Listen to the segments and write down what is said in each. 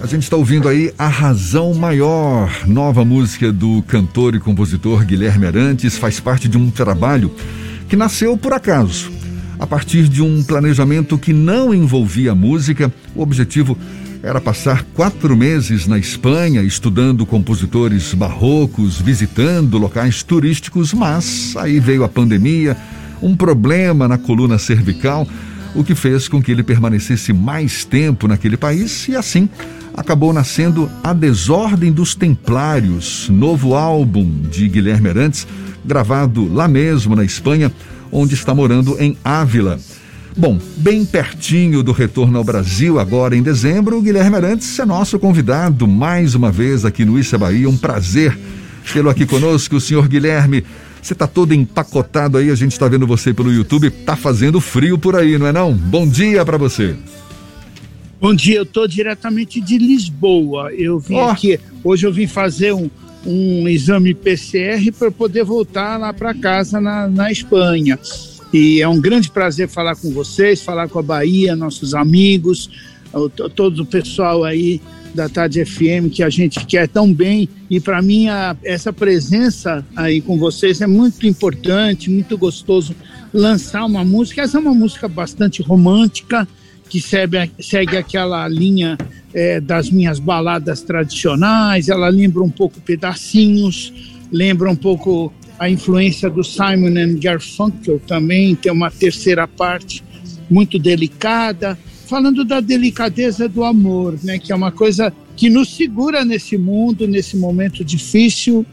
A gente está ouvindo aí A Razão Maior, nova música do cantor e compositor Guilherme Arantes, faz parte de um trabalho que nasceu por acaso. A partir de um planejamento que não envolvia música, o objetivo era passar quatro meses na Espanha estudando compositores barrocos, visitando locais turísticos, mas aí veio a pandemia, um problema na coluna cervical, o que fez com que ele permanecesse mais tempo naquele país e assim acabou nascendo A Desordem dos Templários, novo álbum de Guilherme Arantes, gravado lá mesmo na Espanha, onde está morando em Ávila. Bom, bem pertinho do retorno ao Brasil, agora em dezembro, o Guilherme Arantes é nosso convidado mais uma vez aqui no Issa Bahia. Um prazer tê-lo aqui conosco, o senhor Guilherme. Você está todo empacotado aí, a gente está vendo você pelo YouTube. Tá fazendo frio por aí, não é não? Bom dia para você. Bom dia, eu estou diretamente de Lisboa. Eu vim oh. aqui, hoje eu vim fazer um, um exame PCR para poder voltar lá para casa na, na Espanha. E é um grande prazer falar com vocês, falar com a Bahia, nossos amigos, todo o pessoal aí da Tarde FM que a gente quer tão bem. E para mim, a, essa presença aí com vocês é muito importante, muito gostoso lançar uma música. Essa é uma música bastante romântica que segue, segue aquela linha é, das minhas baladas tradicionais, ela lembra um pouco pedacinhos, lembra um pouco a influência do Simon and Garfunkel também, tem uma terceira parte muito delicada, falando da delicadeza do amor, né, que é uma coisa que nos segura nesse mundo, nesse momento difícil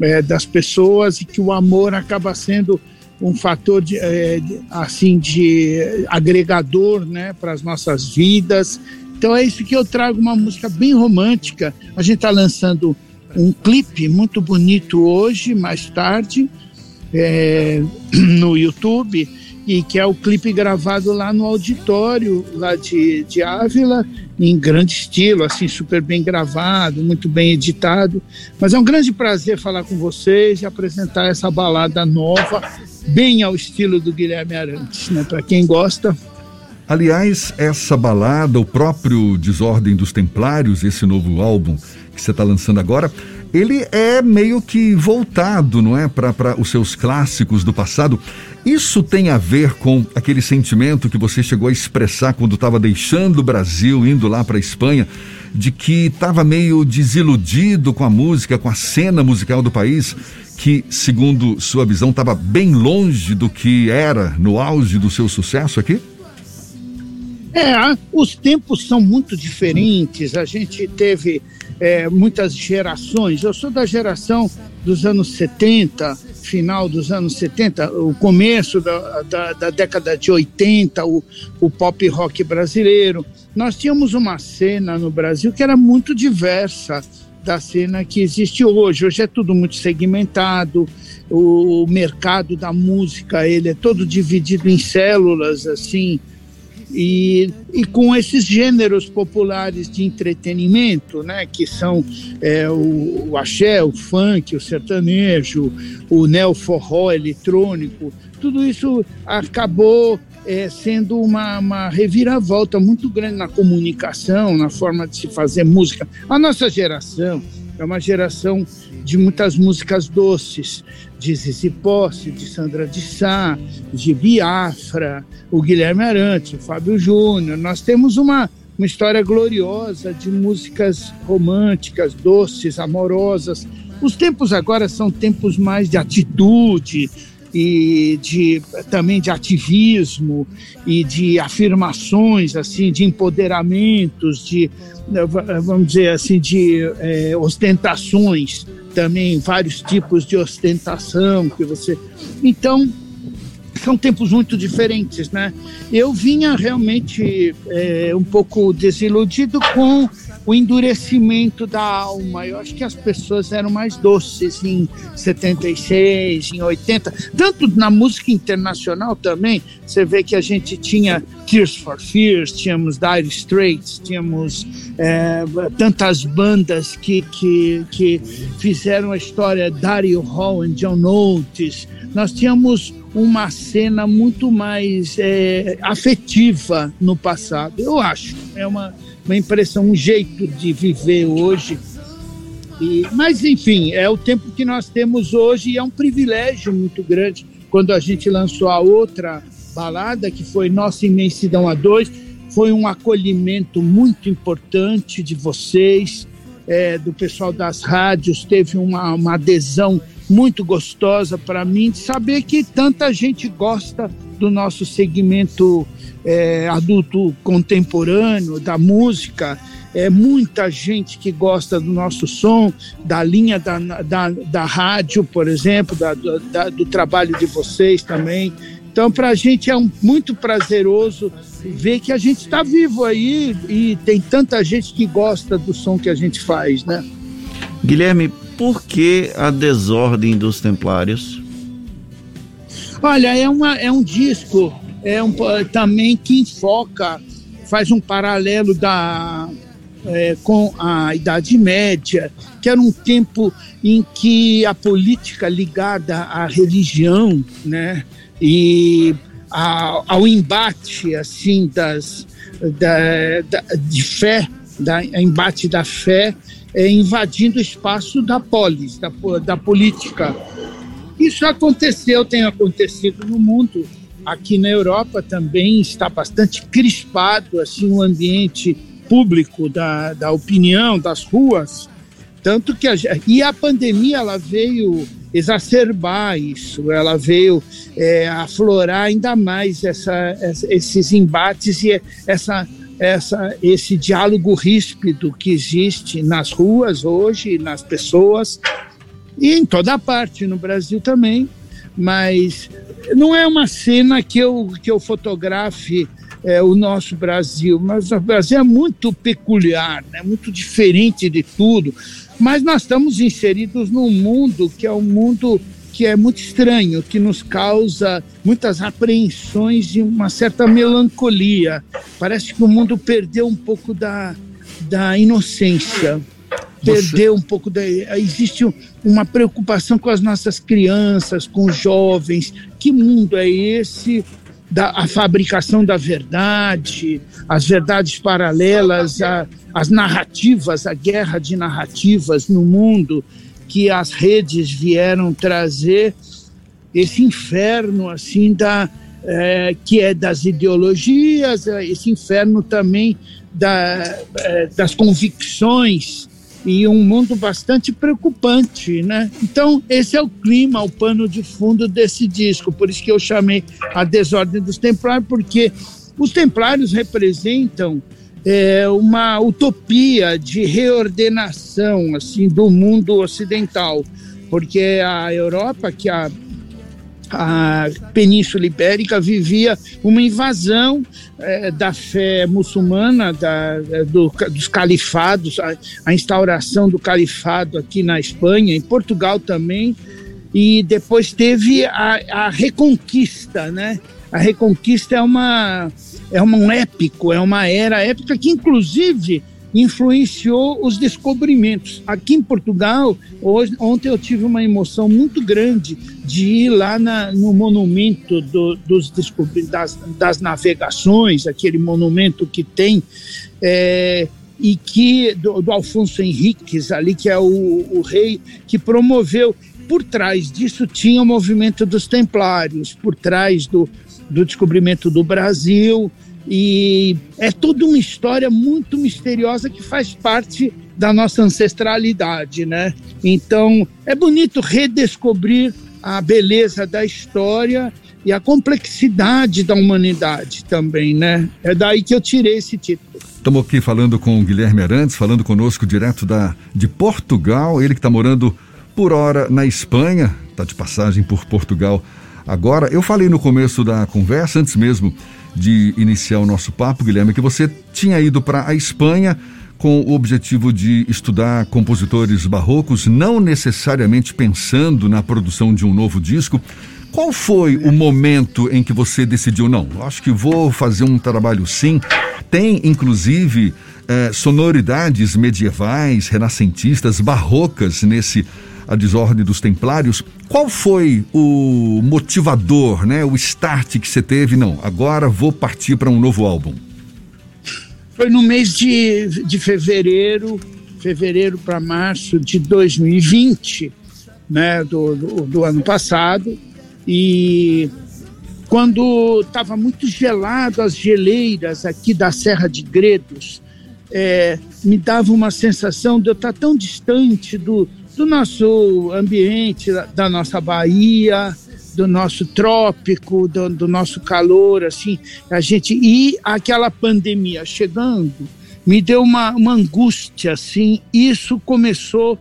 é, das pessoas e que o amor acaba sendo um fator de, é, assim de agregador né, para as nossas vidas. Então é isso que eu trago uma música bem romântica. A gente está lançando um clipe muito bonito hoje, mais tarde, é, no YouTube, e que é o clipe gravado lá no auditório lá de, de Ávila, em grande estilo, assim, super bem gravado, muito bem editado. Mas é um grande prazer falar com vocês e apresentar essa balada nova, bem ao estilo do Guilherme Arantes, né? Para quem gosta. Aliás, essa balada, o próprio Desordem dos Templários, esse novo álbum que você está lançando agora, ele é meio que voltado, não é, para os seus clássicos do passado. Isso tem a ver com aquele sentimento que você chegou a expressar quando estava deixando o Brasil, indo lá para a Espanha, de que estava meio desiludido com a música, com a cena musical do país, que, segundo sua visão, estava bem longe do que era no auge do seu sucesso aqui? É, os tempos são muito diferentes. A gente teve é, muitas gerações. Eu sou da geração dos anos 70, final dos anos 70, o começo da, da, da década de 80, o, o pop rock brasileiro. Nós tínhamos uma cena no Brasil que era muito diversa da cena que existe hoje. Hoje é tudo muito segmentado, o, o mercado da música ele é todo dividido em células, assim, e, e com esses gêneros populares de entretenimento, né, que são é, o, o axé, o funk, o sertanejo, o neoforró eletrônico, tudo isso acabou é, sendo uma, uma reviravolta muito grande na comunicação, na forma de se fazer música. A nossa geração é uma geração de muitas músicas doces, de Zizi Posse, de Sandra de Sá, de Biafra, o Guilherme Arantes, o Fábio Júnior. Nós temos uma, uma história gloriosa de músicas românticas, doces, amorosas. Os tempos agora são tempos mais de atitude, e de também de ativismo e de afirmações assim de empoderamentos de vamos dizer assim de é, ostentações também vários tipos de ostentação que você então são tempos muito diferentes, né? Eu vinha realmente é, um pouco desiludido com o endurecimento da alma. Eu acho que as pessoas eram mais doces em 76, em 80, tanto na música internacional também. Você vê que a gente tinha Tears for Fears, tínhamos Dire Straits, tínhamos é, tantas bandas que, que, que fizeram a história Dario Hall e John Oates. Nós tínhamos uma cena muito mais é, afetiva no passado. Eu acho. É uma uma impressão, um jeito de viver hoje. E, mas, enfim, é o tempo que nós temos hoje e é um privilégio muito grande. Quando a gente lançou a outra balada, que foi Nossa Imensidão a Dois, foi um acolhimento muito importante de vocês, é, do pessoal das rádios, teve uma, uma adesão muito gostosa para mim de saber que tanta gente gosta do nosso segmento é, adulto contemporâneo, da música. É muita gente que gosta do nosso som, da linha da, da, da rádio, por exemplo, da, da, do trabalho de vocês também. Então, para a gente é um, muito prazeroso ver que a gente está vivo aí e tem tanta gente que gosta do som que a gente faz, né? Guilherme, por que a desordem dos Templários? Olha, é, uma, é um disco é um, também que enfoca, faz um paralelo da, é, com a Idade Média, que era um tempo em que a política ligada à religião, né, e a, ao embate assim das da, da, de fé, da embate da fé, é, invadindo o espaço da polis, da, da política. Isso aconteceu, tem acontecido no mundo. Aqui na Europa também está bastante crispado assim o ambiente público da, da opinião, das ruas. Tanto que a, e a pandemia ela veio exacerbar isso, ela veio é, aflorar ainda mais essa, esses embates e essa, essa, esse diálogo ríspido que existe nas ruas hoje, nas pessoas e em toda parte, no Brasil também. Mas não é uma cena que eu, que eu fotografe é, o nosso Brasil, mas o Brasil é muito peculiar, né? muito diferente de tudo. Mas nós estamos inseridos num mundo que é um mundo que é muito estranho, que nos causa muitas apreensões e uma certa melancolia. Parece que o mundo perdeu um pouco da, da inocência. Perdeu um pouco da. Existe uma preocupação com as nossas crianças, com os jovens. Que mundo é esse? Da, a fabricação da verdade, as verdades paralelas, a, as narrativas, a guerra de narrativas no mundo que as redes vieram trazer esse inferno assim da é, que é das ideologias, é, esse inferno também da, é, das convicções e um mundo bastante preocupante, né? Então esse é o clima, o pano de fundo desse disco, por isso que eu chamei a desordem dos Templários, porque os Templários representam é, uma utopia de reordenação assim do mundo ocidental, porque a Europa, que a a Península Ibérica vivia uma invasão é, da fé muçulmana, da, do, dos califados, a, a, instauração do califado aqui na Espanha, em Portugal também, e depois teve a, a reconquista, né? A reconquista é uma é um épico, é uma era épica que, inclusive, influenciou os descobrimentos. Aqui em Portugal, hoje, ontem eu tive uma emoção muito grande de ir lá na, no monumento do, dos das, das, navegações, aquele monumento que tem, é, e que do, do, Alfonso Henriques ali, que é o, o rei que promoveu. Por trás disso tinha o movimento dos Templários, por trás do, do descobrimento do Brasil. E é toda uma história muito misteriosa que faz parte da nossa ancestralidade, né? Então é bonito redescobrir a beleza da história e a complexidade da humanidade também, né? É daí que eu tirei esse título. Estamos aqui falando com o Guilherme Arantes, falando conosco direto da, de Portugal, ele que está morando por hora na Espanha, está de passagem por Portugal Agora, eu falei no começo da conversa, antes mesmo de iniciar o nosso papo, Guilherme, que você tinha ido para a Espanha com o objetivo de estudar compositores barrocos, não necessariamente pensando na produção de um novo disco. Qual foi o momento em que você decidiu, não, acho que vou fazer um trabalho sim? Tem, inclusive, eh, sonoridades medievais, renascentistas, barrocas nesse a desordem dos templários. Qual foi o motivador, né, o start que você teve? Não, agora vou partir para um novo álbum. Foi no mês de, de fevereiro, fevereiro para março de 2020, né, do, do, do ano passado, e quando estava muito gelado as geleiras aqui da Serra de Gredos, é, me dava uma sensação de eu estar tão distante do, do nosso ambiente, da, nossa Bahia, do nosso trópico, do, do, nosso calor, assim, a gente e aquela pandemia chegando me deu uma, uma angústia, assim. Isso começou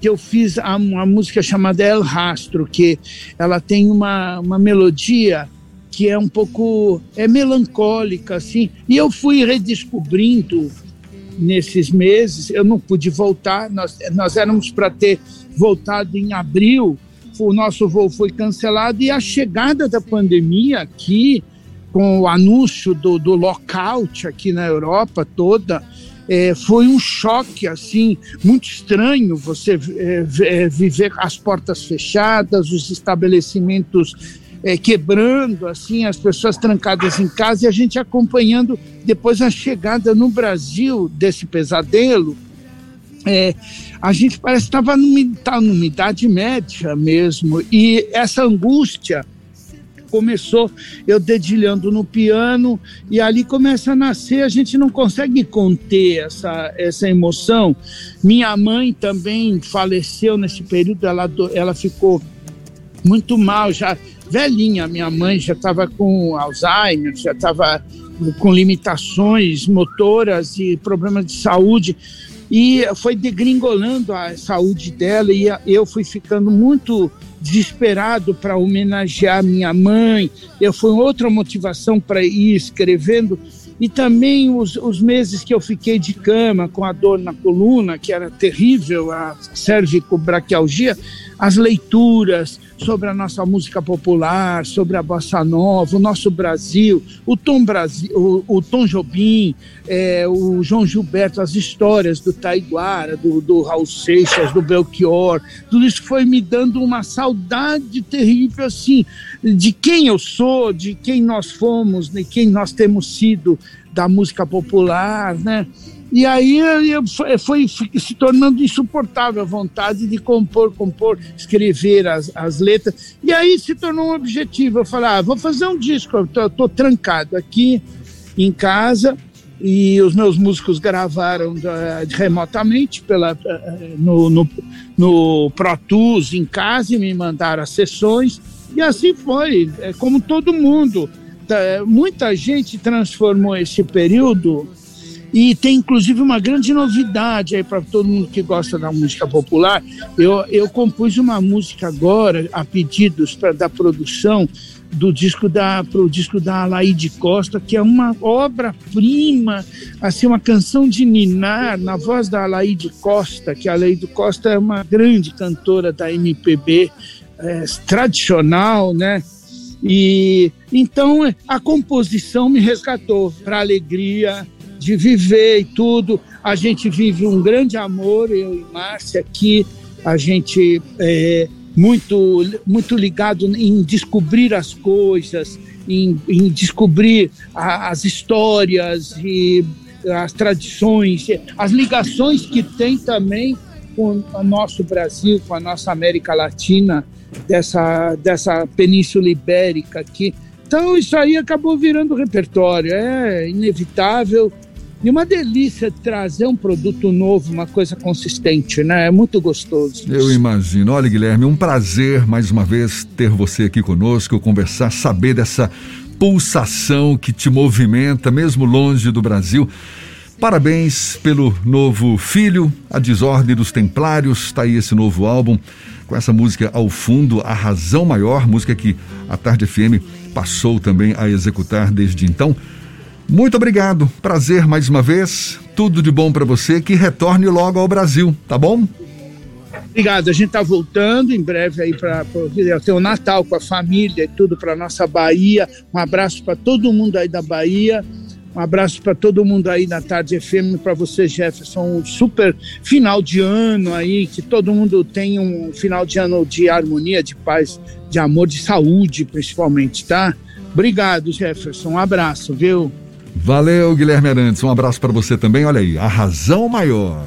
que eu fiz a, uma música chamada El Rastro, que ela tem uma, uma melodia que é um pouco é melancólica assim e eu fui redescobrindo nesses meses eu não pude voltar. Nós nós éramos para ter voltado em abril. O nosso voo foi cancelado e a chegada da pandemia aqui com o anúncio do, do lockout aqui na Europa toda é, foi um choque assim muito estranho você é, é viver as portas fechadas os estabelecimentos é, quebrando, assim, as pessoas trancadas em casa e a gente acompanhando depois a chegada no Brasil desse pesadelo. É, a gente parece que estava numa, tá numa idade média mesmo, e essa angústia começou eu dedilhando no piano e ali começa a nascer, a gente não consegue conter essa, essa emoção. Minha mãe também faleceu nesse período, ela, ela ficou muito mal, já velhinha. Minha mãe já estava com Alzheimer, já estava com limitações motoras e problemas de saúde. E foi degringolando a saúde dela e eu fui ficando muito desesperado para homenagear minha mãe. Eu foi outra motivação para ir escrevendo e também os, os meses que eu fiquei de cama com a dor na coluna, que era terrível, a cervicobraquialgia, as leituras sobre a nossa música popular, sobre a bossa nova, o nosso Brasil, o Tom Brasil, o, o Tom Jobim, é, o João Gilberto, as histórias do Taiguara, do, do Raul Seixas, do Belchior, tudo isso foi me dando uma saudade terrível assim de quem eu sou, de quem nós fomos, de quem nós temos sido da música popular, né? E aí foi, foi se tornando insuportável a vontade de compor, compor, escrever as, as letras. E aí se tornou um objetivo. Eu falei, ah, vou fazer um disco. Eu estou trancado aqui em casa e os meus músicos gravaram uh, remotamente pela, uh, no, no, no Pro Tools em casa e me mandaram as sessões. E assim foi, como todo mundo. Tá, muita gente transformou esse período e tem inclusive uma grande novidade aí para todo mundo que gosta da música popular. Eu, eu compus uma música agora, a pedidos pra, da produção do disco da pro disco da Alaide Costa, que é uma obra-prima, assim uma canção de ninar na voz da Alaide Costa, que a Alaide Costa é uma grande cantora da MPB é, tradicional, né? E então a composição me resgatou para alegria de viver e tudo. A gente vive um grande amor, eu e Márcia aqui, a gente é muito, muito ligado em descobrir as coisas, em, em descobrir a, as histórias e as tradições, as ligações que tem também com o nosso Brasil, com a nossa América Latina, dessa, dessa Península Ibérica aqui. Então, isso aí acabou virando repertório, é inevitável e uma delícia trazer um produto novo, uma coisa consistente, né? É muito gostoso. Eu imagino. Olha, Guilherme, um prazer mais uma vez ter você aqui conosco, conversar, saber dessa pulsação que te movimenta, mesmo longe do Brasil. Parabéns pelo novo filho, A Desordem dos Templários. Está aí esse novo álbum com essa música ao fundo, A Razão Maior, música que a Tarde FM passou também a executar desde então. Muito obrigado. Prazer mais uma vez. Tudo de bom para você. Que retorne logo ao Brasil, tá bom? Obrigado. A gente está voltando em breve aí para ter o Natal com a família e tudo para nossa Bahia. Um abraço para todo mundo aí da Bahia. Um abraço para todo mundo aí na Tarde FM, para você, Jefferson. Um super final de ano aí, que todo mundo tenha um final de ano de harmonia, de paz, de amor, de saúde, principalmente, tá? Obrigado, Jefferson. Um abraço, viu? Valeu, Guilherme Arantes. Um abraço para você também. Olha aí, a razão maior.